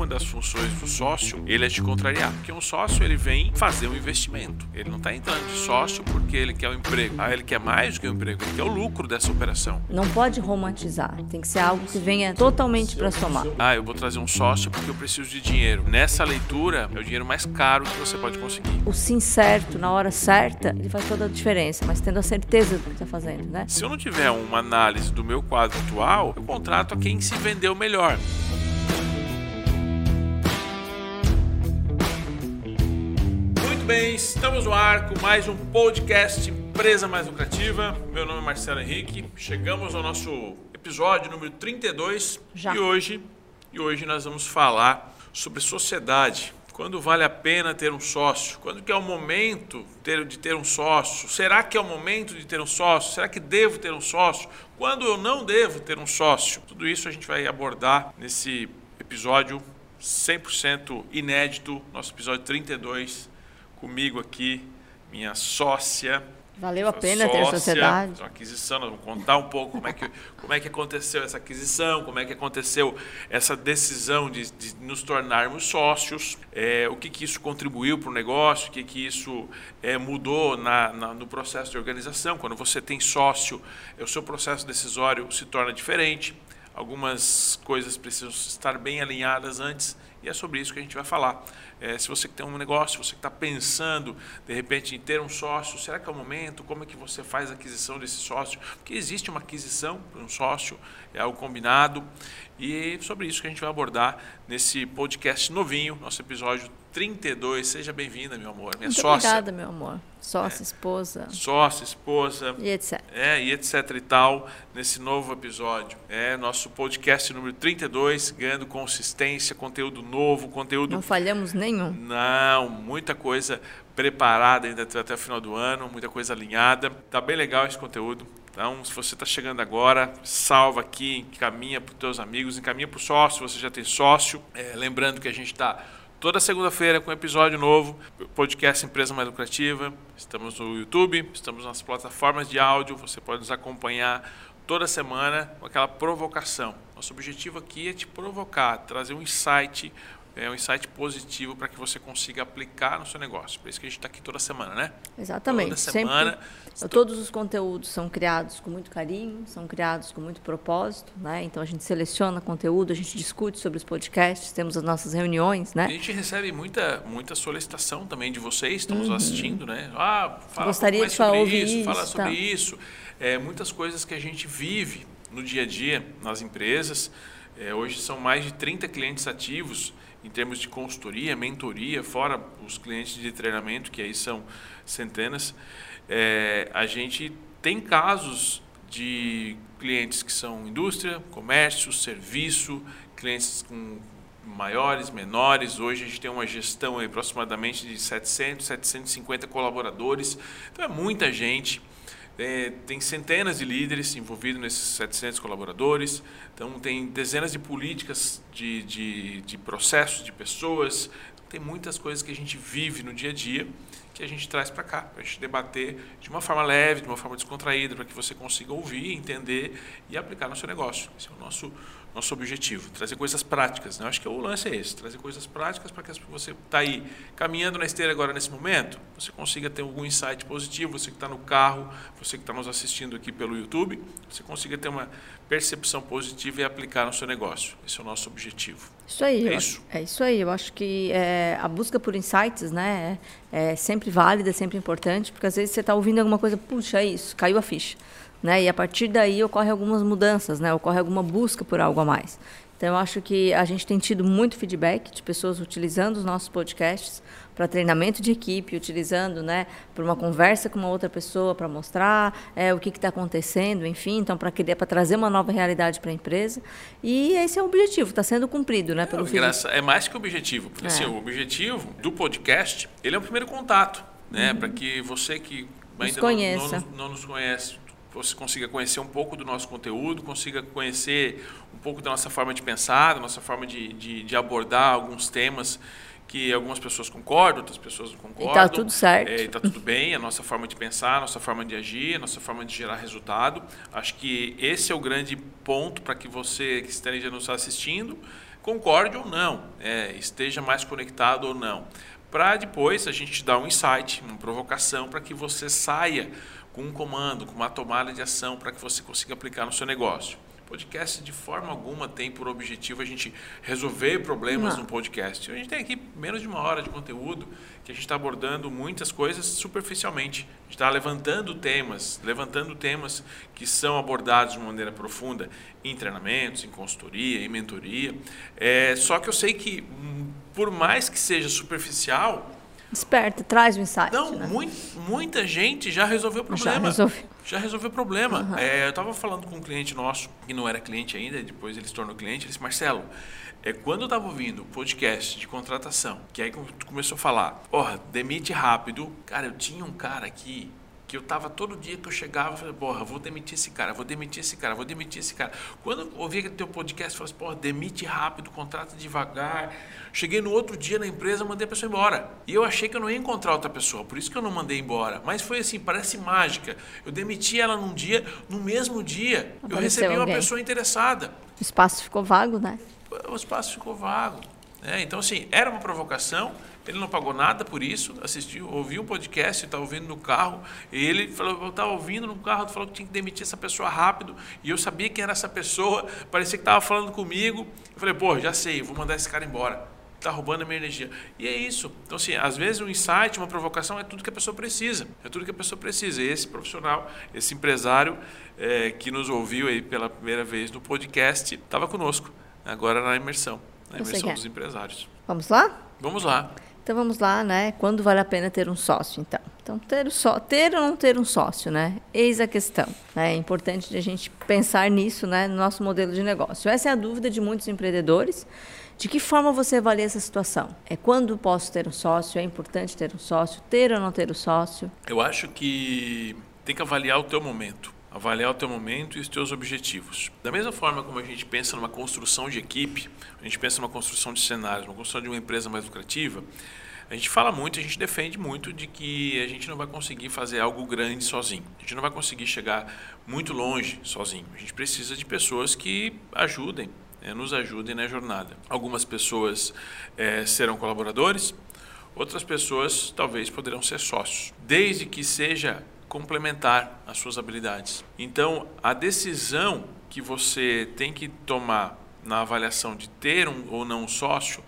uma das funções do sócio, ele é te contrariar. Porque um sócio, ele vem fazer um investimento. Ele não está entrando de sócio porque ele quer o um emprego. Ah, ele quer mais do que o um emprego, ele quer o lucro dessa operação. Não pode romantizar. Tem que ser algo que venha totalmente para somar. Ah, eu vou trazer um sócio porque eu preciso de dinheiro. Nessa leitura, é o dinheiro mais caro que você pode conseguir. O sim certo, na hora certa, ele faz toda a diferença, mas tendo a certeza do que está fazendo, né? Se eu não tiver uma análise do meu quadro atual, eu contrato a quem se vendeu melhor. Bem, estamos no ar com mais um podcast Empresa Mais Lucrativa. Meu nome é Marcelo Henrique. Chegamos ao nosso episódio número 32 Já. e hoje e hoje nós vamos falar sobre sociedade. Quando vale a pena ter um sócio? Quando que é o momento de ter um sócio? Será que é o momento de ter um sócio? Será que devo ter um sócio? Quando eu não devo ter um sócio? Tudo isso a gente vai abordar nesse episódio 100% inédito, nosso episódio 32, comigo aqui, minha sócia, Valeu a pena sócia, ter a sociedade. Uma aquisição, nós vamos contar um pouco como é, que, como é que aconteceu essa aquisição, como é que aconteceu essa decisão de, de nos tornarmos sócios, é, o que, que isso contribuiu para o negócio, o que, que isso é, mudou na, na, no processo de organização. Quando você tem sócio, o seu processo decisório se torna diferente, algumas coisas precisam estar bem alinhadas antes e é sobre isso que a gente vai falar. É, se você tem um negócio, você está pensando de repente em ter um sócio, será que é o momento? Como é que você faz a aquisição desse sócio? Porque existe uma aquisição para um sócio, é algo combinado. E sobre isso que a gente vai abordar nesse podcast novinho, nosso episódio 32. Seja bem-vinda, meu amor, minha Muito sócia. Obrigada, meu amor. Sócia, é. esposa. Sócia, esposa. E etc. É, e etc e tal, nesse novo episódio. É nosso podcast número 32, ganhando consistência, conteúdo novo, conteúdo. Não falhamos nenhum. Não, muita coisa preparada ainda até o final do ano, muita coisa alinhada. Tá bem legal esse conteúdo. Então, se você está chegando agora, salva aqui, encaminha para os teus amigos, encaminha para o sócio, se você já tem sócio. É, lembrando que a gente está toda segunda-feira com um episódio novo, podcast Empresa Mais Lucrativa. Estamos no YouTube, estamos nas plataformas de áudio, você pode nos acompanhar toda semana com aquela provocação. Nosso objetivo aqui é te provocar, trazer um insight, é um insight positivo para que você consiga aplicar no seu negócio. Por isso que a gente está aqui toda semana, né? Exatamente. Toda semana. Sempre, todos os conteúdos são criados com muito carinho, são criados com muito propósito, né? Então a gente seleciona conteúdo, a gente discute sobre os podcasts, temos as nossas reuniões, né? A gente recebe muita, muita solicitação também de vocês, estamos uhum. assistindo, né? Ah, fala Gostaria de sobre ouvir isso, isso, fala sobre tá. isso. É, muitas coisas que a gente vive no dia a dia nas empresas. É, hoje são mais de 30 clientes ativos em termos de consultoria, mentoria, fora os clientes de treinamento, que aí são centenas, é, a gente tem casos de clientes que são indústria, comércio, serviço, clientes com maiores, menores. Hoje a gente tem uma gestão aproximadamente de 700, 750 colaboradores. Então é muita gente. É, tem centenas de líderes envolvidos nesses 700 colaboradores, então tem dezenas de políticas de, de, de processos, de pessoas, tem muitas coisas que a gente vive no dia a dia que a gente traz para cá, para a gente debater de uma forma leve, de uma forma descontraída, para que você consiga ouvir, entender e aplicar no seu negócio. Esse é o nosso nosso objetivo, trazer coisas práticas. Né? Eu acho que o lance é esse, trazer coisas práticas para que você está aí caminhando na esteira agora nesse momento, você consiga ter algum insight positivo, você que está no carro, você que está nos assistindo aqui pelo YouTube, você consiga ter uma percepção positiva e aplicar no seu negócio. Esse é o nosso objetivo. Isso aí. É isso? É isso aí. Eu acho que é, a busca por insights né, é, é sempre válida, é sempre importante, porque às vezes você está ouvindo alguma coisa, puxa, é isso, caiu a ficha. Né? E a partir daí ocorre algumas mudanças, né? ocorre alguma busca por algo a mais. Então, eu acho que a gente tem tido muito feedback de pessoas utilizando os nossos podcasts para treinamento de equipe, utilizando né, para uma conversa com uma outra pessoa, para mostrar é, o que está acontecendo, enfim, então para para trazer uma nova realidade para a empresa. E esse é o objetivo, está sendo cumprido, né? Pelo é, graça, é mais que objetivo, porque assim, é. assim, o objetivo do podcast ele é o primeiro contato, né? Uhum. Para que você que ainda não, não, não nos conhece, você consiga conhecer um pouco do nosso conteúdo, consiga conhecer um pouco da nossa forma de pensar, da nossa forma de, de, de abordar alguns temas que algumas pessoas concordam, outras pessoas não concordam. E está tudo certo. É, está tudo bem, a nossa forma de pensar, a nossa forma de agir, a nossa forma de gerar resultado. Acho que esse é o grande ponto para que você que esteja nos assistindo concorde ou não, é, esteja mais conectado ou não, para depois a gente dar um insight, uma provocação para que você saia com um comando, com uma tomada de ação para que você consiga aplicar no seu negócio. Podcast de forma alguma tem por objetivo a gente resolver problemas Não. no podcast. A gente tem aqui menos de uma hora de conteúdo que a gente está abordando muitas coisas superficialmente. A gente está levantando temas, levantando temas que são abordados de uma maneira profunda em treinamentos, em consultoria, em mentoria. É, só que eu sei que, hum, por mais que seja superficial, Desperta, traz o insight. Não, né? muito, muita gente já resolveu o problema. Já resolveu. Já resolveu o problema. Uhum. É, eu estava falando com um cliente nosso, que não era cliente ainda, depois ele se tornou cliente, ele disse, Marcelo, é, quando eu estava ouvindo podcast de contratação, que aí tu começou a falar, porra, demite rápido. Cara, eu tinha um cara aqui que eu tava todo dia que eu chegava, eu falei, porra, vou demitir esse cara, vou demitir esse cara, vou demitir esse cara. Quando eu ouvi aquele teu podcast, eu falei assim, porra, demite rápido, contrata devagar. Cheguei no outro dia na empresa, mandei a pessoa embora. E eu achei que eu não ia encontrar outra pessoa, por isso que eu não mandei embora. Mas foi assim, parece mágica. Eu demiti ela num dia, no mesmo dia, Apareceu eu recebi uma pessoa interessada. O espaço ficou vago, né? O espaço ficou vago. É, então, assim, era uma provocação, ele não pagou nada por isso, assistiu, ouviu um podcast, estava ouvindo no carro, e ele falou, eu estava ouvindo no carro, falou que tinha que demitir essa pessoa rápido, e eu sabia quem era essa pessoa, parecia que estava falando comigo. Eu falei, pô, já sei, vou mandar esse cara embora. Está roubando a minha energia. E é isso. Então, assim, às vezes um insight, uma provocação é tudo que a pessoa precisa. É tudo que a pessoa precisa. E esse profissional, esse empresário é, que nos ouviu aí pela primeira vez no podcast, estava conosco, agora na imersão. Na imersão dos empresários. Vamos lá? Vamos lá. Então vamos lá, né? Quando vale a pena ter um sócio, então? Então ter, só, ter ou não ter um sócio, né? Eis a questão. Né? É importante a gente pensar nisso, né? No nosso modelo de negócio. Essa é a dúvida de muitos empreendedores. De que forma você avalia essa situação? É quando posso ter um sócio? É importante ter um sócio? Ter ou não ter um sócio? Eu acho que tem que avaliar o teu momento avaliar o teu momento e os teus objetivos. Da mesma forma como a gente pensa numa construção de equipe, a gente pensa numa construção de cenários, uma construção de uma empresa mais lucrativa, a gente fala muito, a gente defende muito de que a gente não vai conseguir fazer algo grande sozinho. A gente não vai conseguir chegar muito longe sozinho. A gente precisa de pessoas que ajudem, é, nos ajudem na jornada. Algumas pessoas é, serão colaboradores, outras pessoas talvez poderão ser sócios, desde que seja complementar as suas habilidades. Então, a decisão que você tem que tomar na avaliação de ter um ou não um sócio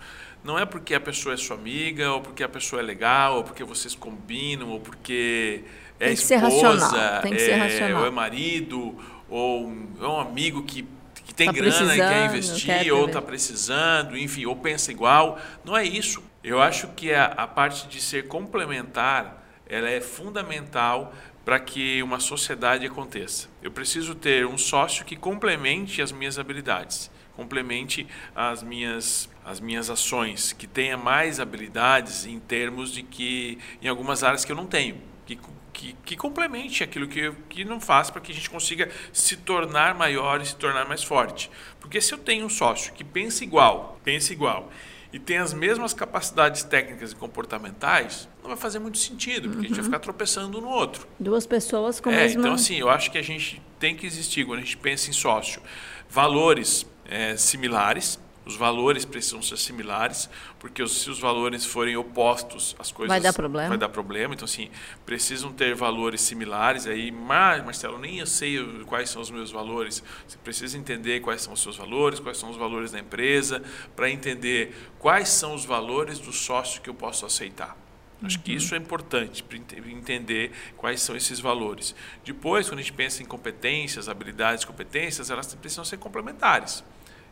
não é porque a pessoa é sua amiga, ou porque a pessoa é legal, ou porque vocês combinam, ou porque é tem esposa, ser Tem é, racional. ou é marido, ou é um amigo que, que tem tá grana e quer investir, quer ou está precisando, enfim, ou pensa igual. Não é isso. Eu acho que a, a parte de ser complementar ela é fundamental para que uma sociedade aconteça. Eu preciso ter um sócio que complemente as minhas habilidades, complemente as minhas as minhas ações, que tenha mais habilidades em termos de que em algumas áreas que eu não tenho, que que, que complemente aquilo que, que não faz para que a gente consiga se tornar maior e se tornar mais forte. Porque se eu tenho um sócio que pensa igual, pensa igual e tem as mesmas capacidades técnicas e comportamentais, não vai fazer muito sentido, porque uhum. a gente vai uhum. ficar tropeçando um no outro. Duas pessoas com a é, mesma... Então, assim, eu acho que a gente tem que existir, quando a gente pensa em sócio, valores é, similares, os valores precisam ser similares, porque se os valores forem opostos, as coisas vai dar problema. Vai dar problema. Então, assim, precisam ter valores similares. Aí, mas, Marcelo, nem eu sei quais são os meus valores. Você precisa entender quais são os seus valores, quais são os valores da empresa, para entender quais são os valores do sócio que eu posso aceitar. Acho que isso é importante para entender quais são esses valores. Depois, quando a gente pensa em competências, habilidades, competências, elas precisam ser complementares.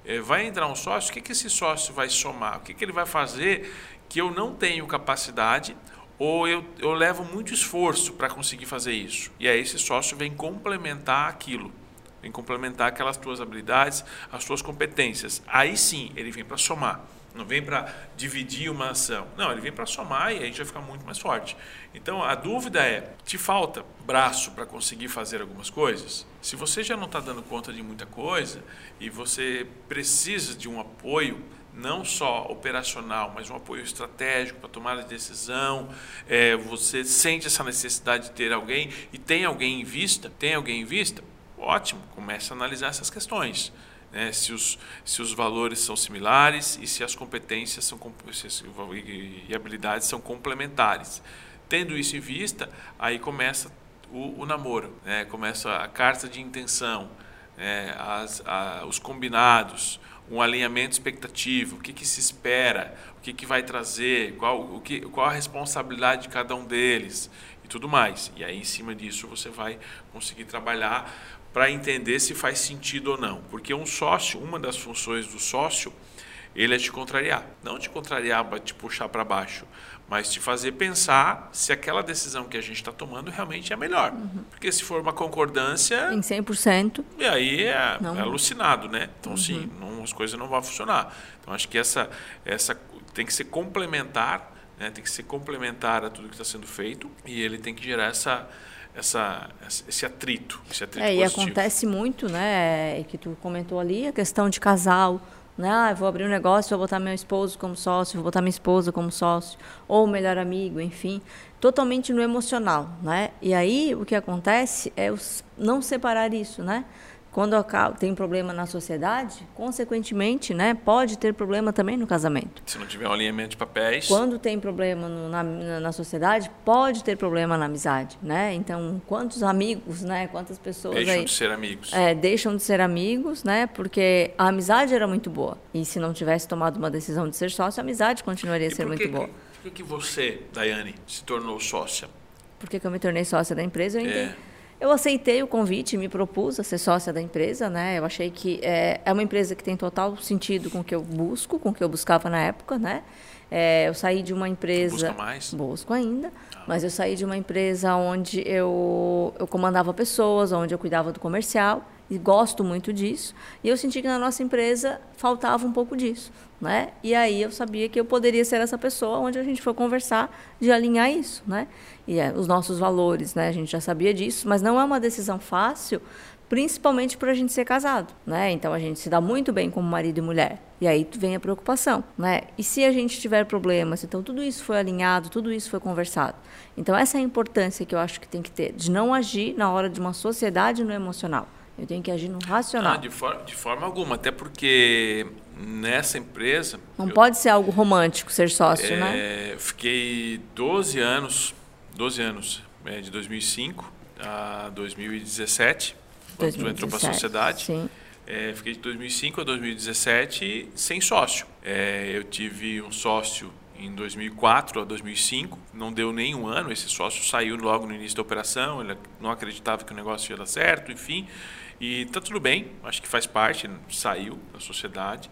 É, vai entrar um sócio, o que, que esse sócio vai somar? O que, que ele vai fazer que eu não tenho capacidade ou eu, eu levo muito esforço para conseguir fazer isso? E aí esse sócio vem complementar aquilo, vem complementar aquelas tuas habilidades, as tuas competências. Aí sim, ele vem para somar. Não vem para dividir uma ação. Não, ele vem para somar e a gente vai ficar muito mais forte. Então a dúvida é: te falta braço para conseguir fazer algumas coisas? Se você já não está dando conta de muita coisa e você precisa de um apoio, não só operacional, mas um apoio estratégico para tomar a decisão, é, você sente essa necessidade de ter alguém e tem alguém em vista, tem alguém em vista, ótimo, comece a analisar essas questões. Né, se, os, se os valores são similares e se as competências são, e habilidades são complementares. Tendo isso em vista, aí começa o, o namoro, né, começa a carta de intenção, né, as, a, os combinados, um alinhamento expectativo, o que, que se espera, o que, que vai trazer, qual, o que, qual a responsabilidade de cada um deles e tudo mais. E aí, em cima disso, você vai conseguir trabalhar para entender se faz sentido ou não. Porque um sócio, uma das funções do sócio, ele é te contrariar. Não te contrariar para te puxar para baixo, mas te fazer pensar se aquela decisão que a gente está tomando realmente é melhor. Uhum. Porque se for uma concordância. Em 100%. E aí é, é alucinado, né? Então, uhum. sim, não, as coisas não vão funcionar. Então, acho que essa, essa tem que ser complementar, né? tem que ser complementar a tudo que está sendo feito e ele tem que gerar essa essa, esse atrito, esse atrito é, E acontece muito, né, que tu comentou ali, a questão de casal, né, ah, vou abrir um negócio, vou botar meu esposo como sócio, vou botar minha esposa como sócio, ou melhor amigo, enfim, totalmente no emocional, né? E aí o que acontece é os, não separar isso, né? Quando tem problema na sociedade, consequentemente, né, pode ter problema também no casamento. Se não tiver um alinhamento de papéis. Quando tem problema no, na, na sociedade, pode ter problema na amizade, né? Então, quantos amigos, né, quantas pessoas deixam aí, de ser amigos? É, deixam de ser amigos, né? Porque a amizade era muito boa e se não tivesse tomado uma decisão de ser sócio, a amizade continuaria a ser muito boa. Por que, que você, Daiane, se tornou sócia? Por que, que eu me tornei sócia da empresa? Eu entendi. Eu aceitei o convite, me propus a ser sócia da empresa, né? Eu achei que é, é uma empresa que tem total sentido com o que eu busco, com o que eu buscava na época, né? É, eu saí de uma empresa. Busca mais? Busco ainda. Ah. Mas eu saí de uma empresa onde eu, eu comandava pessoas, onde eu cuidava do comercial e gosto muito disso. E eu senti que na nossa empresa faltava um pouco disso, né? E aí eu sabia que eu poderia ser essa pessoa onde a gente foi conversar de alinhar isso, né? E é, os nossos valores, né? A gente já sabia disso, mas não é uma decisão fácil, principalmente para a gente ser casado, né? Então a gente se dá muito bem como marido e mulher. E aí vem a preocupação, né? E se a gente tiver problemas, então tudo isso foi alinhado, tudo isso foi conversado. Então essa é a importância que eu acho que tem que ter de não agir na hora de uma sociedade no emocional eu tenho que agir no racional. Ah, de, for, de forma alguma, até porque nessa empresa. Não eu, pode ser algo romântico ser sócio, é, né? Fiquei 12 anos, 12 anos, é, de 2005 a 2017, 2017 quando entrou para a sociedade. Sim. É, fiquei de 2005 a 2017 sem sócio. É, eu tive um sócio em 2004 a 2005, não deu nenhum ano, esse sócio saiu logo no início da operação, ele não acreditava que o negócio ia dar certo, enfim. E tá tudo bem, acho que faz parte, saiu da sociedade.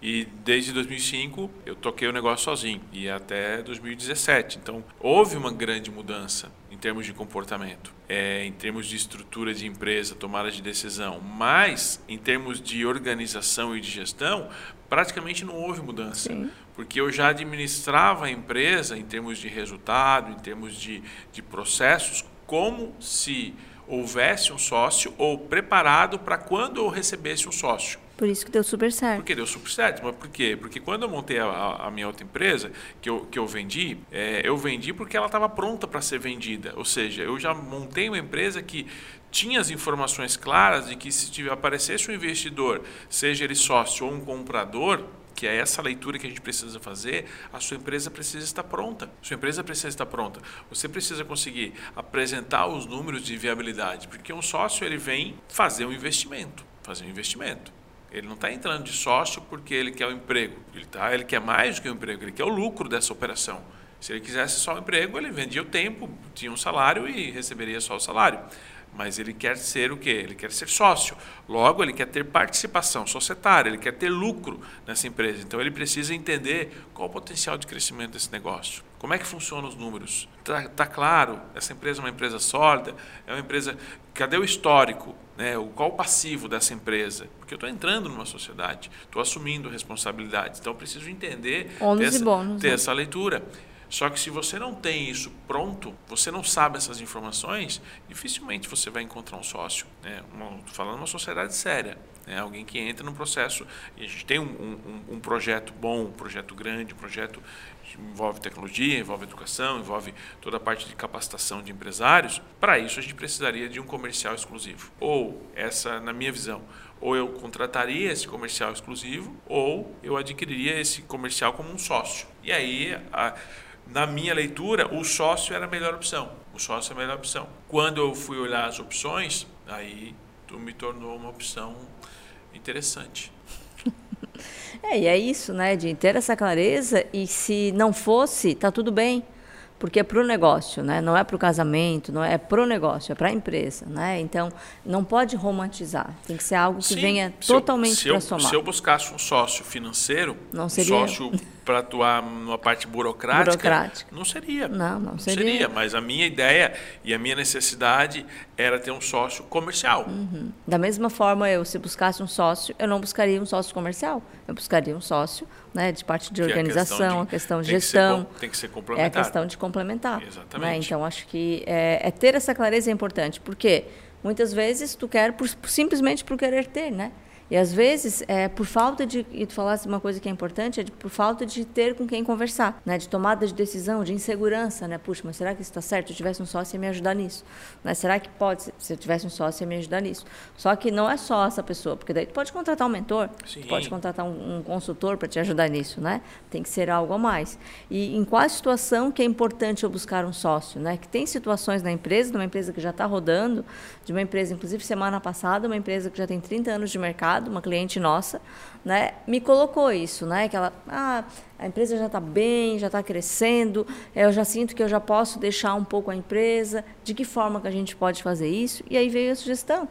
E desde 2005 eu toquei o negócio sozinho e até 2017. Então houve uma grande mudança em termos de comportamento, é, em termos de estrutura de empresa, tomada de decisão, mas em termos de organização e de gestão, praticamente não houve mudança. Sim. Porque eu já administrava a empresa em termos de resultado, em termos de, de processos, como se houvesse um sócio ou preparado para quando eu recebesse um sócio. Por isso que deu super certo. Porque deu super certo. Mas por quê? Porque quando eu montei a, a minha outra empresa, que eu, que eu vendi, é, eu vendi porque ela estava pronta para ser vendida. Ou seja, eu já montei uma empresa que tinha as informações claras de que se tiver, aparecesse um investidor, seja ele sócio ou um comprador, que é essa leitura que a gente precisa fazer, a sua empresa precisa estar pronta. Sua empresa precisa estar pronta. Você precisa conseguir apresentar os números de viabilidade, porque um sócio ele vem fazer um investimento, fazer um investimento. Ele não está entrando de sócio porque ele quer o um emprego. Ele, tá, ele quer mais do que o um emprego, ele quer o lucro dessa operação. Se ele quisesse só o emprego, ele vendia o tempo, tinha um salário e receberia só o salário mas ele quer ser o quê? Ele quer ser sócio. Logo, ele quer ter participação societária, ele quer ter lucro nessa empresa. Então, ele precisa entender qual o potencial de crescimento desse negócio. Como é que funcionam os números? Está tá claro? Essa empresa é uma empresa sólida? É uma empresa. Cadê o histórico? Né? Qual o passivo dessa empresa? Porque eu estou entrando numa sociedade, estou assumindo responsabilidades. Então, eu preciso entender, ter, essa, bônus, ter né? essa leitura. Só que se você não tem isso pronto, você não sabe essas informações, dificilmente você vai encontrar um sócio. Né? Uma, falando uma sociedade séria, né? alguém que entra no processo. E a gente tem um, um, um projeto bom, um projeto grande, um projeto que envolve tecnologia, envolve educação, envolve toda a parte de capacitação de empresários. Para isso, a gente precisaria de um comercial exclusivo. Ou, essa, na minha visão, Ou eu contrataria esse comercial exclusivo, ou eu adquiriria esse comercial como um sócio. E aí, a, na minha leitura, o sócio era a melhor opção. O sócio é a melhor opção. Quando eu fui olhar as opções, aí tu me tornou uma opção interessante. é, e é isso, né? De ter essa clareza e se não fosse, tá tudo bem porque é para o negócio, né? não é para o casamento, não é, é para o negócio, é para a empresa. Né? Então, não pode romantizar, tem que ser algo que Sim, venha totalmente para somar. Se eu buscasse um sócio financeiro, não seria... um sócio para atuar numa parte burocrática, burocrática, não seria. Não, não, não seria. seria. Mas a minha ideia e a minha necessidade era ter um sócio comercial. Uhum. Da mesma forma, eu se buscasse um sócio, eu não buscaria um sócio comercial, eu buscaria um sócio né, de parte de que organização, é a questão de, a questão de gestão. Que tem que ser complementar. É a questão de complementar. Né? Exatamente. Né? Então, acho que é, é, ter essa clareza é importante, porque muitas vezes tu quer por, simplesmente por querer ter, né? E às vezes, é, por falta de. E tu falasse uma coisa que é importante, é de, por falta de ter com quem conversar, né? De tomada de decisão, de insegurança, né? Puxa, mas será que isso está certo? Se eu tivesse um sócio, ia me ajudar nisso. Né? Será que pode? Se eu tivesse um sócio, ia me ajudar nisso. Só que não é só essa pessoa, porque daí tu pode contratar um mentor, tu pode contratar um, um consultor para te ajudar nisso, né? Tem que ser algo a mais. E em qual situação que é importante eu buscar um sócio, né? Que tem situações na empresa, de uma empresa que já está rodando, de uma empresa, inclusive semana passada, uma empresa que já tem 30 anos de mercado uma cliente nossa, né, me colocou isso, né, que ela, ah, a empresa já está bem, já está crescendo, eu já sinto que eu já posso deixar um pouco a empresa, de que forma que a gente pode fazer isso? E aí veio a sugestão,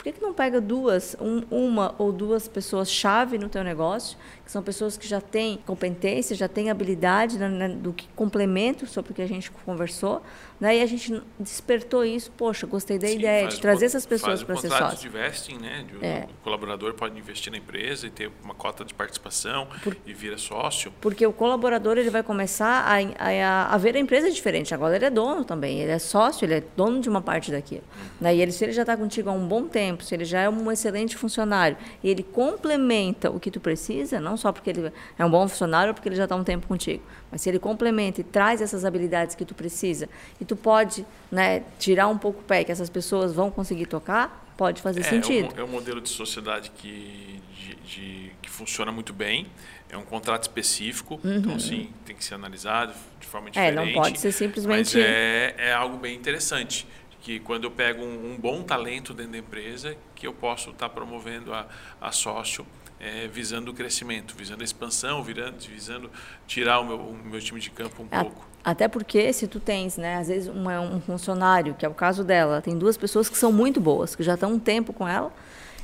por que, que não pega duas, um, uma ou duas pessoas-chave no teu negócio, que são pessoas que já têm competência, já têm habilidade né, né, do que complemento sobre o que a gente conversou, né, e a gente despertou isso, poxa, gostei da Sim, ideia de trazer essas pessoas para ser sócio. de vesting, né, de, é. o colaborador pode investir na empresa e ter uma cota de participação Por, e vira sócio. Porque o colaborador ele vai começar a, a, a, ver a empresa diferente, agora ele é dono também, ele é sócio, ele é dono de uma parte daquilo. Uhum. Né, e ele, se ele já está contigo há um bom tempo, tempo, se ele já é um excelente funcionário e ele complementa o que tu precisa, não só porque ele é um bom funcionário ou porque ele já está um tempo contigo, mas se ele complementa e traz essas habilidades que tu precisa e tu pode né, tirar um pouco o pé que essas pessoas vão conseguir tocar, pode fazer é, sentido. É um, é um modelo de sociedade que, de, de, que funciona muito bem. É um contrato específico, então, uhum. então sim, tem que ser analisado de forma diferente. É, não pode ser simplesmente. Mas é, é algo bem interessante que quando eu pego um, um, bom talento dentro da empresa, que eu posso estar tá promovendo a, a sócio é, visando o crescimento, visando a expansão, virando, visando tirar o meu, o meu time de campo um a, pouco. Até porque se tu tens, né, às vezes um, um funcionário, que é o caso dela, tem duas pessoas que são muito boas, que já estão um tempo com ela,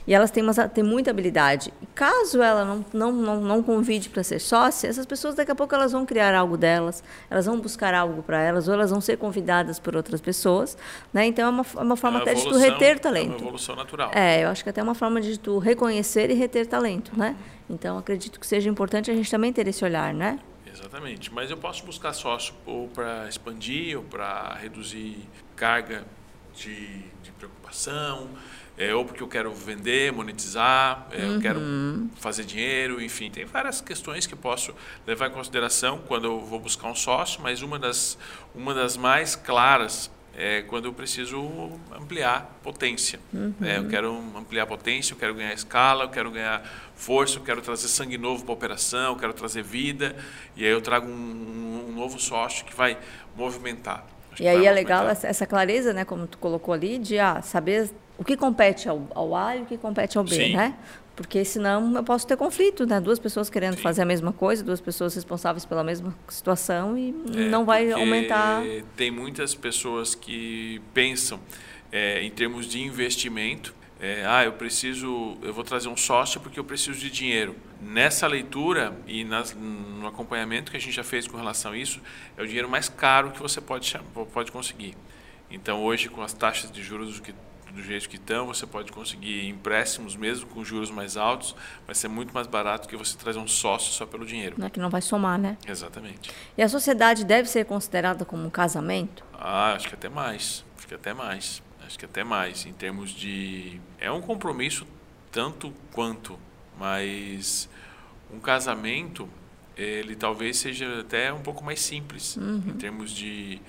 e elas têm, uma, têm muita habilidade. E caso ela não, não, não, não convide para ser sócia, essas pessoas daqui a pouco elas vão criar algo delas, elas vão buscar algo para elas, ou elas vão ser convidadas por outras pessoas. Né? Então é uma, é uma forma é uma até evolução, de tu reter talento. É uma evolução natural. É, eu acho que até é uma forma de tu reconhecer e reter talento. Né? Então acredito que seja importante a gente também ter esse olhar, né? Exatamente. Mas eu posso buscar sócio ou para expandir, ou para reduzir carga de, de preocupação é, ou porque eu quero vender, monetizar, é, uhum. eu quero fazer dinheiro, enfim, tem várias questões que posso levar em consideração quando eu vou buscar um sócio, mas uma das, uma das mais claras é quando eu preciso ampliar potência. Uhum. É, eu quero ampliar potência, eu quero ganhar escala, eu quero ganhar força, eu quero trazer sangue novo para a operação, eu quero trazer vida, e aí eu trago um, um novo sócio que vai movimentar. Acho e aí é legal essa, essa, clareza, né, como tu colocou ali, de ah, saber o que compete ao, ao A e o que compete ao B, Sim. né? Porque senão eu posso ter conflito, né? Duas pessoas querendo Sim. fazer a mesma coisa, duas pessoas responsáveis pela mesma situação e é, não vai aumentar. Tem muitas pessoas que pensam é, em termos de investimento. É, ah, eu preciso, eu vou trazer um sócio porque eu preciso de dinheiro. Nessa leitura e nas, no acompanhamento que a gente já fez com relação a isso, é o dinheiro mais caro que você pode, pode conseguir. Então, hoje, com as taxas de juros que do jeito que estão, você pode conseguir empréstimos mesmo com juros mais altos, vai ser muito mais barato que você trazer um sócio só pelo dinheiro. Não é que não vai somar, né? Exatamente. E a sociedade deve ser considerada como um casamento? Ah, acho que até mais. Acho que até mais. Acho que até mais. Em termos de. É um compromisso tanto quanto, mas um casamento, ele talvez seja até um pouco mais simples, uhum. em termos de,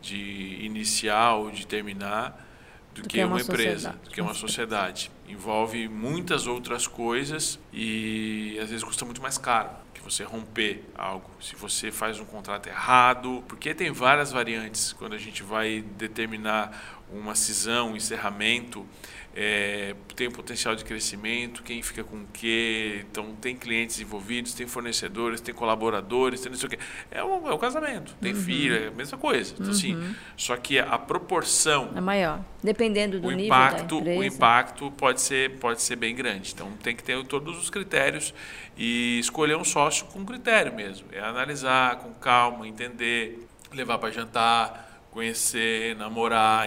de iniciar ou de terminar do, do que, que, uma, empresa, sociedade. do que uma sociedade. Envolve muitas outras coisas e às vezes custa muito mais caro que você romper algo. Se você faz um contrato errado, porque tem várias variantes quando a gente vai determinar uma cisão, um encerramento é, tem potencial de crescimento, quem fica com o quê, então tem clientes envolvidos, tem fornecedores, tem colaboradores, tem não sei o quê. É o, é o casamento, tem uhum. filho, é a mesma coisa. Então, assim, uhum. assim, só que a proporção é maior, dependendo do o nível impacto, da empresa. O impacto pode ser, pode ser bem grande. Então tem que ter todos os critérios e escolher um sócio com critério mesmo. É analisar com calma, entender, levar para jantar conhecer, namorar,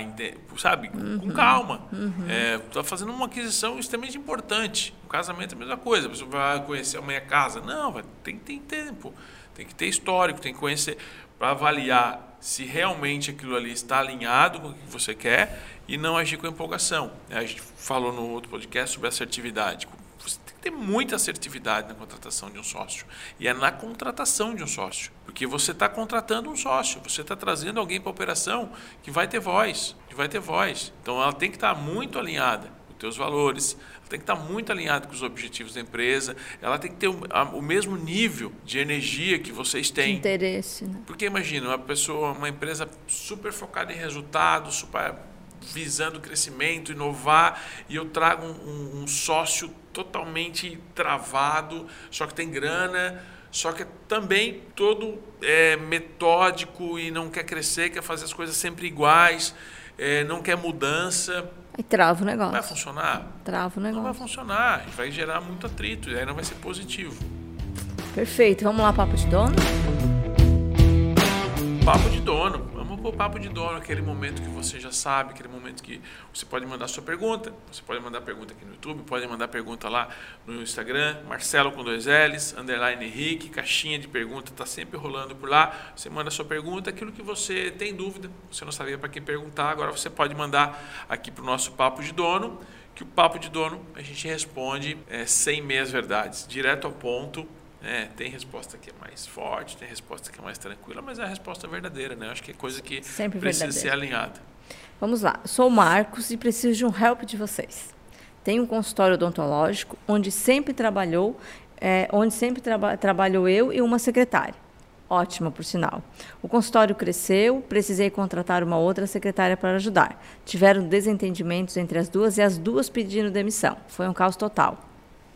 sabe? Uhum. Com calma. Uhum. É, tá fazendo uma aquisição extremamente importante. O casamento é a mesma coisa. A pessoa vai conhecer amanhã casa. Não, vai, tem, tem tempo. Tem que ter histórico, tem que conhecer para avaliar se realmente aquilo ali está alinhado com o que você quer e não agir com empolgação. A gente falou no outro podcast sobre assertividade ter muita assertividade na contratação de um sócio. E é na contratação de um sócio. Porque você está contratando um sócio, você está trazendo alguém para a operação que vai ter voz, que vai ter voz. Então ela tem que estar tá muito alinhada com os teus valores, ela tem que estar tá muito alinhada com os objetivos da empresa, ela tem que ter o, a, o mesmo nível de energia que vocês têm. De interesse. Né? Porque imagina, uma pessoa, uma empresa super focada em resultados, super visando crescimento, inovar, e eu trago um, um sócio totalmente travado, só que tem grana, só que é também todo é, metódico e não quer crescer, quer fazer as coisas sempre iguais, é, não quer mudança. Aí trava o negócio. Vai funcionar? Trava o negócio. Não vai funcionar, vai gerar muito atrito, e aí não vai ser positivo. Perfeito. Vamos lá, papo de dono? Papo de dono o papo de dono, aquele momento que você já sabe, aquele momento que você pode mandar sua pergunta, você pode mandar pergunta aqui no YouTube, pode mandar pergunta lá no Instagram, Marcelo com dois L's, underline Henrique, caixinha de pergunta está sempre rolando por lá. Você manda sua pergunta, aquilo que você tem dúvida, você não sabia para quem perguntar, agora você pode mandar aqui para o nosso papo de dono, que o papo de dono a gente responde é, sem meias verdades, direto ao ponto é, tem resposta que é mais forte, tem resposta que é mais tranquila, mas é a resposta verdadeira, né? Acho que é coisa que Sempre precisa verdadeira. ser alinhada. Vamos lá. Sou Marcos e preciso de um help de vocês. Tenho um consultório odontológico onde sempre trabalhou, é, onde sempre traba trabalhou eu e uma secretária. Ótima, por sinal. O consultório cresceu, precisei contratar uma outra secretária para ajudar. Tiveram desentendimentos entre as duas e as duas pedindo demissão. Foi um caos total.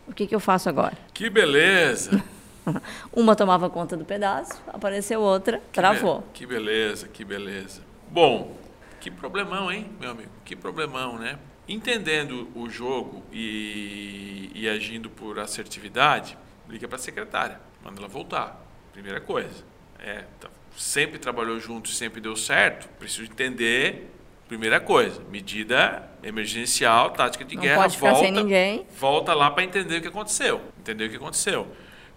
O que, que eu faço agora? Que beleza! Uma tomava conta do pedaço, apareceu outra, que travou. Be que beleza, que beleza. Bom, que problemão, hein, meu amigo? Que problemão, né? Entendendo o jogo e, e agindo por assertividade, liga para a secretária, manda ela voltar. Primeira coisa. É, tá, sempre trabalhou junto, sempre deu certo. Preciso entender. Primeira coisa, medida emergencial, tática de Não guerra, pode volta, sem ninguém. volta lá para entender o que aconteceu. Entender o que aconteceu.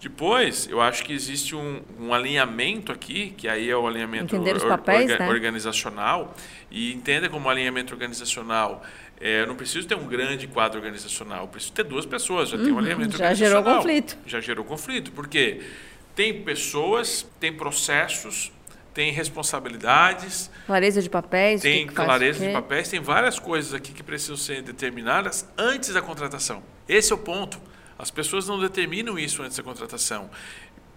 Depois, eu acho que existe um, um, alinhamento aqui, que aí é o alinhamento or, papéis, orga, né? organizacional, e entenda como alinhamento organizacional. É, eu não preciso ter um grande quadro organizacional, eu preciso ter duas pessoas, já uhum, tem um uhum, alinhamento já organizacional. Já gerou conflito. Já gerou conflito, porque tem pessoas, tem processos, tem responsabilidades. Clareza de papéis. Tem que clareza de papéis, tem várias coisas aqui que precisam ser determinadas antes da contratação. Esse é o ponto. As pessoas não determinam isso antes da contratação.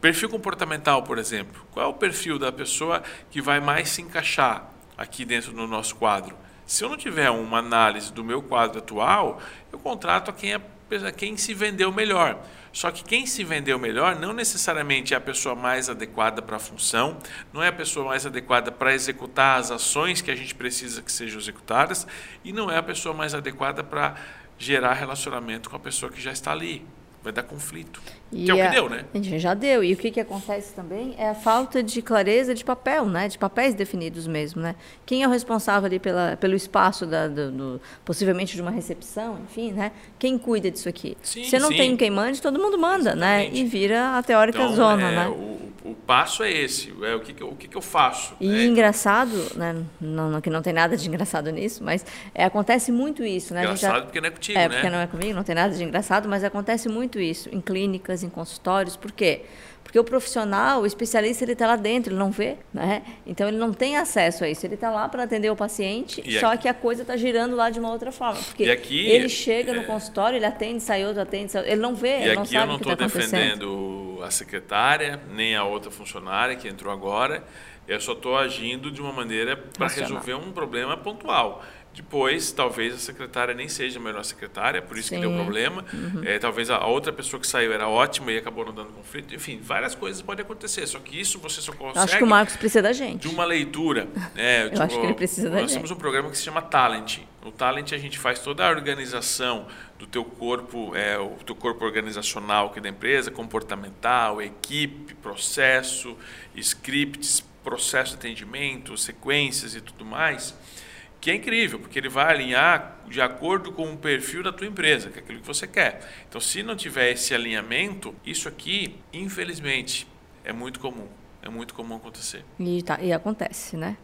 Perfil comportamental, por exemplo. Qual é o perfil da pessoa que vai mais se encaixar aqui dentro do nosso quadro? Se eu não tiver uma análise do meu quadro atual, eu contrato a quem, é, a quem se vendeu melhor. Só que quem se vendeu melhor não necessariamente é a pessoa mais adequada para a função, não é a pessoa mais adequada para executar as ações que a gente precisa que sejam executadas e não é a pessoa mais adequada para gerar relacionamento com a pessoa que já está ali. Vai dar conflito. E que é o que deu, né? A gente já deu. E o que, que acontece também é a falta de clareza de papel, né? De papéis definidos mesmo, né? Quem é o responsável ali pela, pelo espaço, da, do, do, possivelmente de uma recepção, enfim, né? Quem cuida disso aqui? Sim, Se não sim. tem quem mande, todo mundo manda, né? Exatamente. né? E vira a teórica então, zona, é, né? O, o passo é esse, é o que, que eu, o que, que eu faço. E é, engraçado, né? Não, não, que não tem nada de engraçado nisso, mas é, acontece muito isso, né? Engraçado já, porque não é contigo, é, né? porque não é comigo, não tem nada de engraçado, mas acontece muito isso em clínicas, em consultórios, por quê? Porque o profissional, o especialista, ele está lá dentro, ele não vê, né? Então ele não tem acesso a isso. Ele está lá para atender o paciente, e só aqui... que a coisa está girando lá de uma outra forma. Porque aqui, ele chega no é consultório, ele atende, sai outro, atende, sai outro. ele não vê, e ele não sabe eu não estou tá defendendo a secretária, nem a outra funcionária que entrou agora. Eu só estou agindo de uma maneira para resolver um problema pontual. Depois, talvez a secretária nem seja a melhor secretária, por isso Sim. que deu problema. Uhum. É, talvez a outra pessoa que saiu era ótima e acabou não dando conflito. Enfim, várias coisas podem acontecer. Só que isso você só consegue. Eu acho que o Marcos precisa da gente. De uma leitura. É, Eu tipo, acho que ele precisa da nós gente. Nós temos um programa que se chama Talent. No Talent a gente faz toda a organização do teu corpo, é, o teu corpo organizacional aqui da empresa, comportamental, equipe, processo, scripts, processo de atendimento, sequências e tudo mais que é incrível, porque ele vai alinhar de acordo com o perfil da tua empresa, que é aquilo que você quer. Então, se não tiver esse alinhamento, isso aqui, infelizmente, é muito comum. É muito comum acontecer. E, tá, e acontece, né?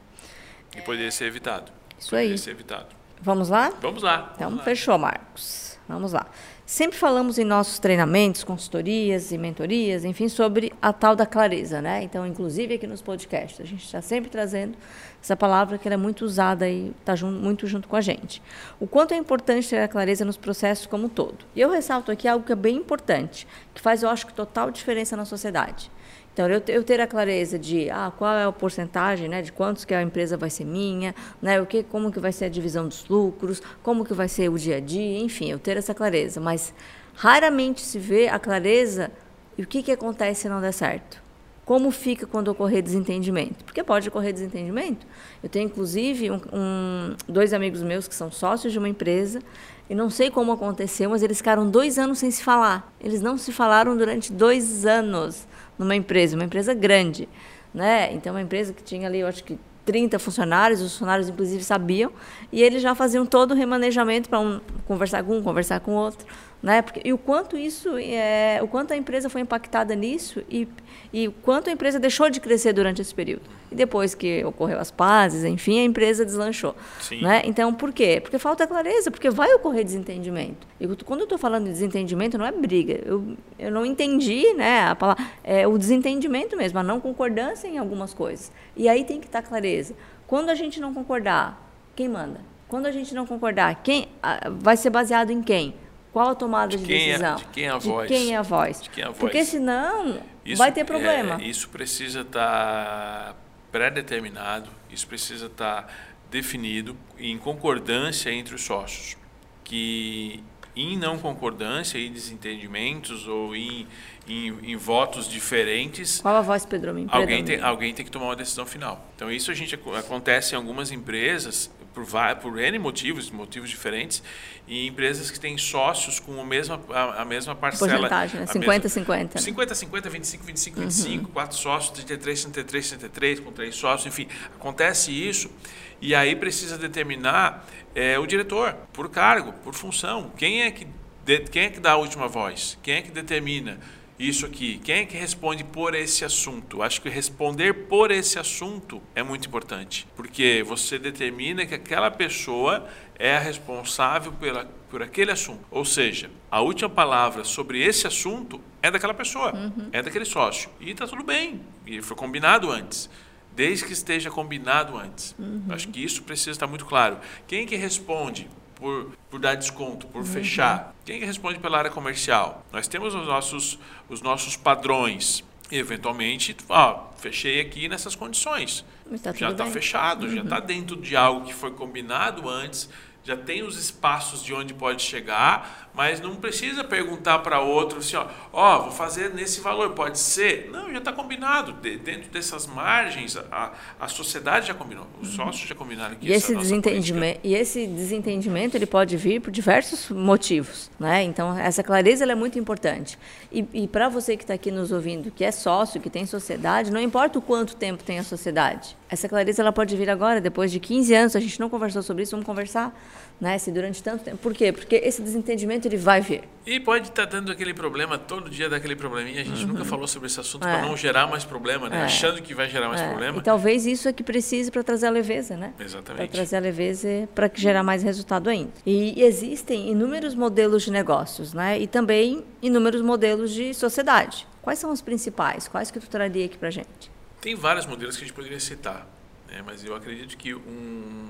E poderia ser evitado. Isso poderia aí. ser evitado. Vamos lá? Vamos lá. Então, vamos lá. fechou, Marcos. Vamos lá. Sempre falamos em nossos treinamentos, consultorias e mentorias, enfim, sobre a tal da clareza, né? Então, inclusive aqui nos podcasts, a gente está sempre trazendo essa palavra que ela é muito usada e está muito junto com a gente. O quanto é importante ter a clareza nos processos como um todo. E eu ressalto aqui algo que é bem importante, que faz, eu acho, total diferença na sociedade. Então, eu, eu ter a clareza de ah, qual é a porcentagem, né, de quantos que a empresa vai ser minha, né, o que, como que vai ser a divisão dos lucros, como que vai ser o dia a dia, enfim, eu ter essa clareza. Mas raramente se vê a clareza e o que, que acontece se não der certo. Como fica quando ocorrer desentendimento? Porque pode ocorrer desentendimento. Eu tenho, inclusive, um, um, dois amigos meus que são sócios de uma empresa, e não sei como aconteceu, mas eles ficaram dois anos sem se falar. Eles não se falaram durante dois anos numa empresa, uma empresa grande. Né? Então, uma empresa que tinha ali, eu acho que 30 funcionários, os funcionários inclusive sabiam, e eles já faziam todo o remanejamento para um conversar com um, conversar com outro, né? Porque, e o quanto isso é, o quanto a empresa foi impactada nisso e e o quanto a empresa deixou de crescer durante esse período. E depois que ocorreu as pazes, enfim, a empresa deslanchou. Sim. Né? Então, por quê? Porque falta clareza, porque vai ocorrer desentendimento. E quando eu estou falando de desentendimento, não é briga. Eu, eu não entendi né, a palavra, é o desentendimento mesmo, a não concordância em algumas coisas. E aí tem que estar clareza. Quando a gente não concordar, quem manda? Quando a gente não concordar, quem vai ser baseado em quem? Qual a tomada de, de é- decisão? É, de quem é a voz? De quem é a voz? De quem é a voz? Porque senão isso, vai ter problema. É, isso precisa estar tá pré-determinado, isso precisa estar tá definido em concordância entre os sócios. Que em não concordância e desentendimentos ou em, em, em, votos diferentes. Qual a voz, Pedro? Alguém tem, alguém tem que tomar uma decisão final. Então, isso a gente acontece em algumas empresas por, por N motivos, motivos diferentes, e empresas que têm sócios com a mesma, a, a mesma parcela. Porcentagem, né? 50, 50. 50, 50, 25, 25, uhum. 25, quatro sócios, 33, 33, 33, com três sócios, enfim, acontece isso. E aí precisa determinar é, o diretor, por cargo, por função. Quem é que, de, quem é que dá a última voz? Quem é que determina? Isso aqui. Quem é que responde por esse assunto? Acho que responder por esse assunto é muito importante, porque você determina que aquela pessoa é a responsável pela, por aquele assunto. Ou seja, a última palavra sobre esse assunto é daquela pessoa, uhum. é daquele sócio. E está tudo bem, e foi combinado antes. Desde que esteja combinado antes. Uhum. Acho que isso precisa estar muito claro. Quem é que responde por, por dar desconto, por uhum. fechar? Quem responde pela área comercial? Nós temos os nossos, os nossos padrões. E, eventualmente, ó, fechei aqui nessas condições. Tá já está fechado, uhum. já está dentro de algo que foi combinado antes já tem os espaços de onde pode chegar, mas não precisa perguntar para outro assim, ó, ó, vou fazer nesse valor, pode ser? Não, já está combinado. De, dentro dessas margens, a, a sociedade já combinou, os uhum. sócios já combinaram que e esse desentendimento E esse desentendimento ele pode vir por diversos motivos, né? Então essa clareza é muito importante. E, e para você que está aqui nos ouvindo, que é sócio, que tem sociedade, não importa o quanto tempo tem a sociedade, essa clareza ela pode vir agora, depois de 15 anos, a gente não conversou sobre isso, vamos conversar, né? Se durante tanto tempo. Por quê? Porque esse desentendimento ele vai vir. E pode estar tá dando aquele problema, todo dia daquele probleminha. A gente uhum. nunca falou sobre esse assunto é. para não gerar mais problema, né? É. Achando que vai gerar mais é. problema. E talvez isso é que precise para trazer a leveza, né? Exatamente. Para trazer a leveza para gerar mais resultado ainda. E existem inúmeros modelos de negócios, né? E também inúmeros modelos de sociedade. Quais são os principais? Quais que tu traria aqui para gente? Tem vários modelos que a gente poderia citar, né? mas eu acredito que um,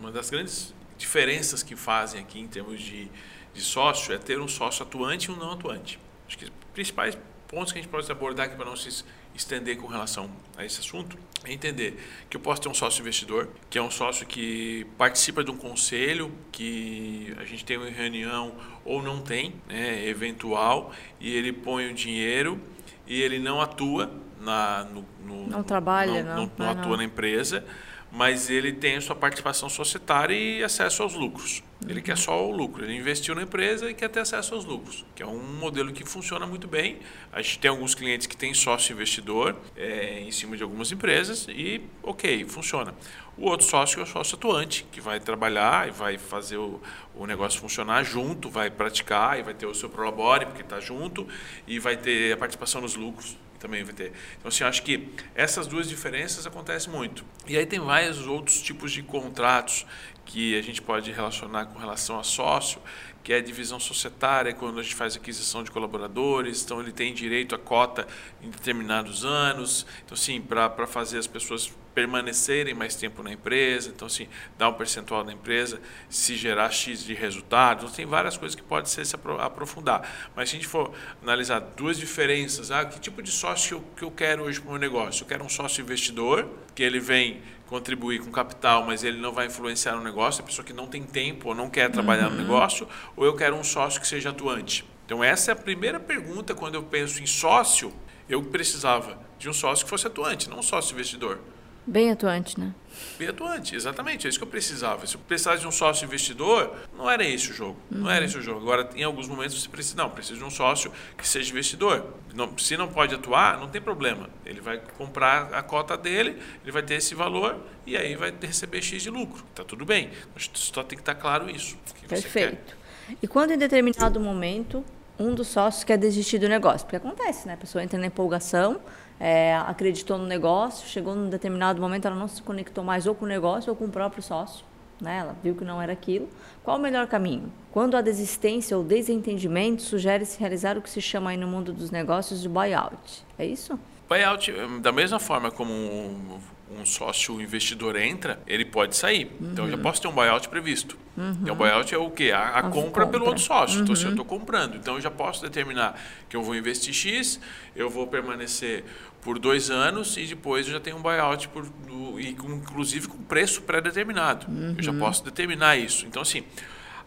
uma das grandes diferenças que fazem aqui em termos de, de sócio é ter um sócio atuante e um não atuante. Acho que os principais pontos que a gente pode abordar aqui para não se estender com relação a esse assunto é entender que eu posso ter um sócio investidor, que é um sócio que participa de um conselho, que a gente tem uma reunião ou não tem, né, eventual, e ele põe o dinheiro e ele não atua na, no, no não trabalha, não, não, não, não atua na empresa, mas ele tem sua participação societária e acesso aos lucros. Ele uhum. quer só o lucro. Ele investiu na empresa e quer ter acesso aos lucros, que é um modelo que funciona muito bem. A gente tem alguns clientes que têm sócio investidor é, em cima de algumas empresas e, ok, funciona. O outro sócio é o sócio atuante, que vai trabalhar e vai fazer o, o negócio funcionar junto, vai praticar e vai ter o seu prolabore, porque está junto, e vai ter a participação nos lucros também vai ter. Então, assim, acho que essas duas diferenças acontecem muito. E aí tem vários outros tipos de contratos que a gente pode relacionar com relação a sócio, que é a divisão societária, quando a gente faz aquisição de colaboradores, então ele tem direito a cota em determinados anos, então sim, para fazer as pessoas permanecerem mais tempo na empresa, então assim, dar um percentual da empresa, se gerar X de resultados, então, tem várias coisas que pode ser se aprofundar. Mas se a gente for analisar duas diferenças, ah, que tipo de sócio que eu quero hoje para o meu negócio? Eu quero um sócio investidor, que ele vem contribuir com capital, mas ele não vai influenciar no negócio, a pessoa que não tem tempo ou não quer trabalhar uhum. no negócio, ou eu quero um sócio que seja atuante. Então essa é a primeira pergunta quando eu penso em sócio, eu precisava de um sócio que fosse atuante, não um sócio investidor. Bem atuante, né? Bem atuante, exatamente. É isso que eu precisava. Se eu precisasse de um sócio investidor, não era esse o jogo. Uhum. Não era esse o jogo. Agora, em alguns momentos, você precisa, não, precisa de um sócio que seja investidor. Não, se não pode atuar, não tem problema. Ele vai comprar a cota dele, ele vai ter esse valor e aí vai receber X de lucro. Está tudo bem. Só tem que estar claro isso. Perfeito. E quando em determinado momento um dos sócios quer desistir do negócio? Porque acontece, né? A pessoa entra na empolgação, é, acreditou no negócio, chegou num determinado momento, ela não se conectou mais ou com o negócio ou com o próprio sócio. Né? Ela viu que não era aquilo. Qual o melhor caminho? Quando a desistência ou desentendimento, sugere-se realizar o que se chama aí no mundo dos negócios de buyout. É isso? Buyout, da mesma forma como um, sócio investidor entra, ele pode sair. Uhum. Então, eu já uhum. posso ter um buyout previsto. Uhum. E o buyout é o quê? A, a, compra, compra, pelo outro sócio. Uhum. Então, se eu estou uhum. comprando, então eu já posso determinar que eu vou investir X, eu vou permanecer por dois anos e depois eu já tenho um buyout, por, do, e com, inclusive com preço pré-determinado. Eu já uhum. posso determinar isso. Então, assim,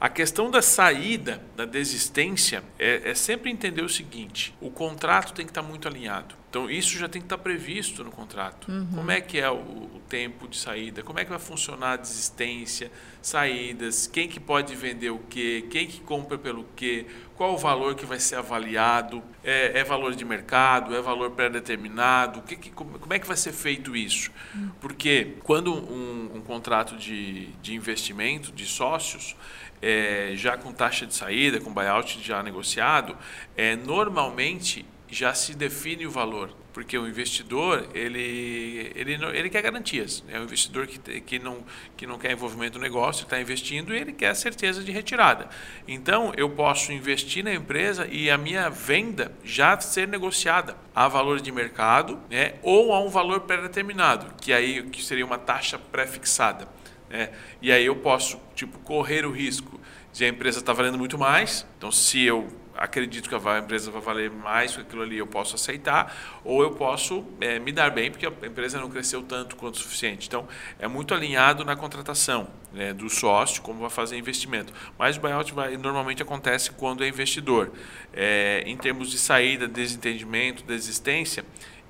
a questão da saída, da desistência, é, é, sempre entender o seguinte: o contrato tem que estar muito alinhado. Então, isso já tem que estar previsto no contrato. Uhum. Como é que é o, o, tempo de saída? Como é que vai funcionar a desistência, saídas? Quem que pode vender o quê? Quem que compra pelo quê? Qual o valor que vai ser avaliado? É, é valor de mercado? É valor pré-determinado? Que que, como, como, é que vai ser feito isso? Uhum. Porque quando um, um contrato de, de investimento, de sócios, é, já com taxa de saída, com buyout já negociado, é, normalmente já se define o valor, porque o investidor ele, ele, ele quer garantias. É um investidor que, que, não, que não quer envolvimento no negócio, está investindo e ele quer certeza de retirada. Então, eu posso investir na empresa e a minha venda já ser negociada a valor de mercado né, ou a um valor pré-determinado, que aí que seria uma taxa pré-fixada. Né? E aí eu posso tipo correr o risco de a empresa estar tá valendo muito mais. Então, se eu acredito que a empresa vai valer mais que aquilo ali, eu posso aceitar, ou eu posso é, me dar bem porque a empresa não cresceu tanto quanto o suficiente. Então, é muito alinhado na contratação né, do sócio, como vai fazer investimento. Mas o buyout vai, normalmente acontece quando é investidor. É, em termos de saída, desentendimento, desistência,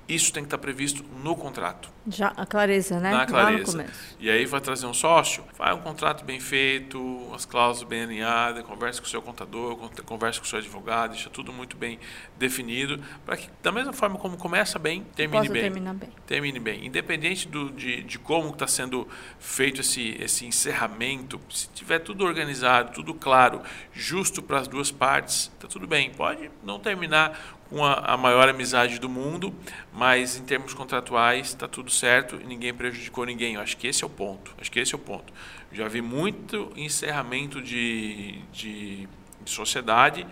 isso tem que estar previsto no contrato. Já a clareza, né? Na clareza. E aí vai trazer um sócio, faz um contrato bem feito, as cláusulas bem alinhadas, conversa com o seu contador, conversa com o seu advogado, deixa tudo muito bem definido, para que da mesma forma como começa bem, termine bem. Terminar bem. Termine bem. Independente do, de, de como está sendo feito esse, esse encerramento, se tiver tudo organizado, tudo claro, justo para as duas partes, está tudo bem. Pode não terminar com a, a maior amizade do mundo, mas em termos contratuais está tudo certo e ninguém prejudicou ninguém. Eu acho que esse é o ponto. Acho que esse é o ponto. Já vi muito encerramento de, de, de sociedade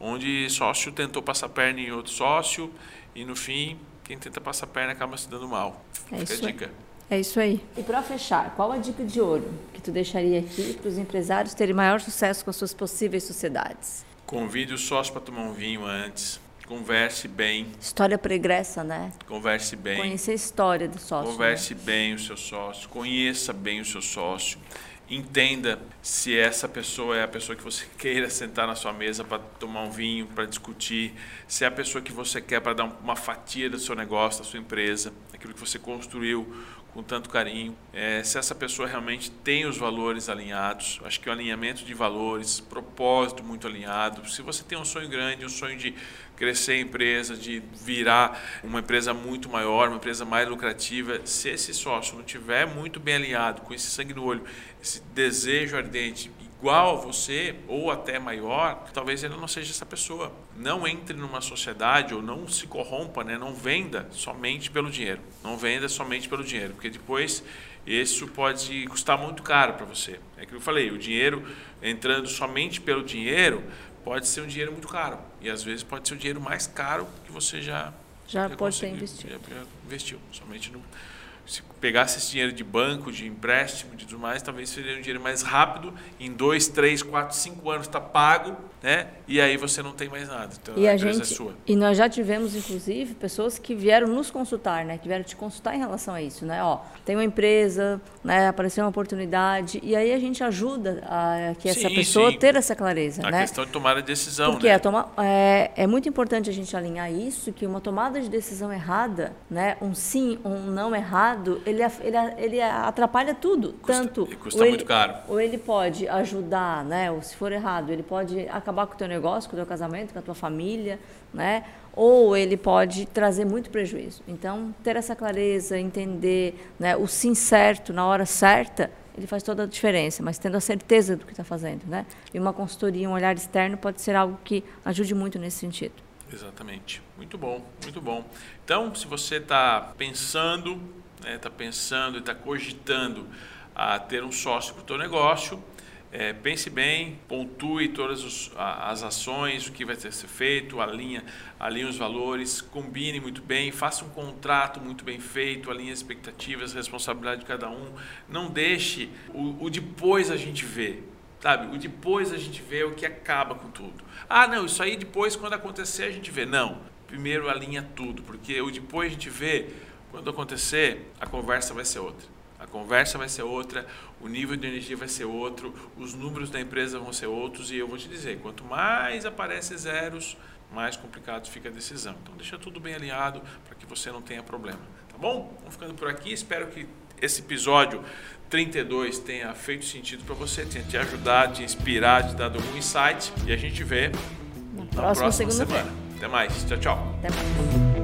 onde sócio tentou passar perna em outro sócio e no fim quem tenta passar perna acaba se dando mal. É Fica isso a dica. É isso aí. E para fechar, qual a dica de ouro que tu deixaria aqui para os empresários terem maior sucesso com as suas possíveis sociedades? Convide o sócio para tomar um vinho antes. Converse bem. História pregressa, né? Converse bem. Conhecer a história do sócio. Converse né? bem o seu sócio. Conheça bem o seu sócio. Entenda se essa pessoa é a pessoa que você queira sentar na sua mesa para tomar um vinho, para discutir, se é a pessoa que você quer para dar uma fatia do seu negócio, da sua empresa, aquilo que você construiu com tanto carinho, é, se essa pessoa realmente tem os valores alinhados, acho que o alinhamento de valores, propósito muito alinhado, se você tem um sonho grande, um sonho de crescer a empresa, de virar uma empresa muito maior, uma empresa mais lucrativa, se esse sócio não tiver muito bem alinhado com esse sangue no olho, esse desejo ardente igual a você ou até maior, talvez ele não seja essa pessoa. Não entre numa sociedade ou não se corrompa, né? não venda somente pelo dinheiro. Não venda somente pelo dinheiro, porque depois isso pode custar muito caro para você. É que eu falei, o dinheiro entrando somente pelo dinheiro pode ser um dinheiro muito caro e às vezes pode ser o dinheiro mais caro que você já já, já pode ter investido. Já, já investiu somente no se pegasse esse dinheiro de banco, de empréstimo, de tudo mais, talvez seria um dinheiro mais rápido, em dois, três, quatro, cinco anos está pago, né? E aí você não tem mais nada. Então e a, a empresa gente, é sua. E nós já tivemos, inclusive, pessoas que vieram nos consultar, né? Que vieram te consultar em relação a isso, né? Ó, tem uma empresa, né? Apareceu uma oportunidade e aí a gente ajuda a que essa Sim, pessoa sim. ter essa clareza, A né? questão de tomar a decisão, Porque né? a toma, é, é muito importante a gente alinhar isso, que uma tomada de decisão errada, né, um sim, um não errado, ele, af- ele, ele atrapalha tudo. Custa- tanto e custa ou ele- muito caro. Ou ele pode ajudar, né, ou se for errado, ele pode acabar com o teu negócio, com o teu casamento, com a tua família, né, ou ele pode trazer muito prejuízo. Então, ter essa clareza, entender né, o sim certo na hora certa, ele faz toda a diferença, mas tendo a certeza do que está fazendo, né? E uma consultoria, um olhar externo pode ser algo que ajude muito nesse sentido. Exatamente. Muito bom, muito bom. Então, se você está pensando, está pensando e está cogitando a ter um sócio para o teu negócio, é, pense bem, pontue todas os- as ações, o que vai ter que ser feito, alinha, alinha os valores, combine muito bem, faça um contrato muito bem feito, alinhe as expectativas, responsabilidade de cada um. Não deixe o, o depois a gente ver. Sabe, o depois a gente vê o que acaba com tudo. Ah, não, isso aí depois, quando acontecer, a gente vê. Não, primeiro alinha tudo, porque o depois a gente vê, quando acontecer, a conversa vai ser outra. A conversa vai ser outra, o nível de energia vai ser outro, os números da empresa vão ser outros, e eu vou te dizer, quanto mais aparece zeros, mais complicado fica a decisão. Então deixa tudo bem alinhado para que você não tenha problema. Tá bom? Vamos ficando por aqui, espero que esse episódio 32 tenha feito sentido para você, tenha te ajudado, te inspirado, te dado algum insight. E a gente vê na próxima próxima segunda-feira. semana. Até mais. Tchau, tchau. Até mais.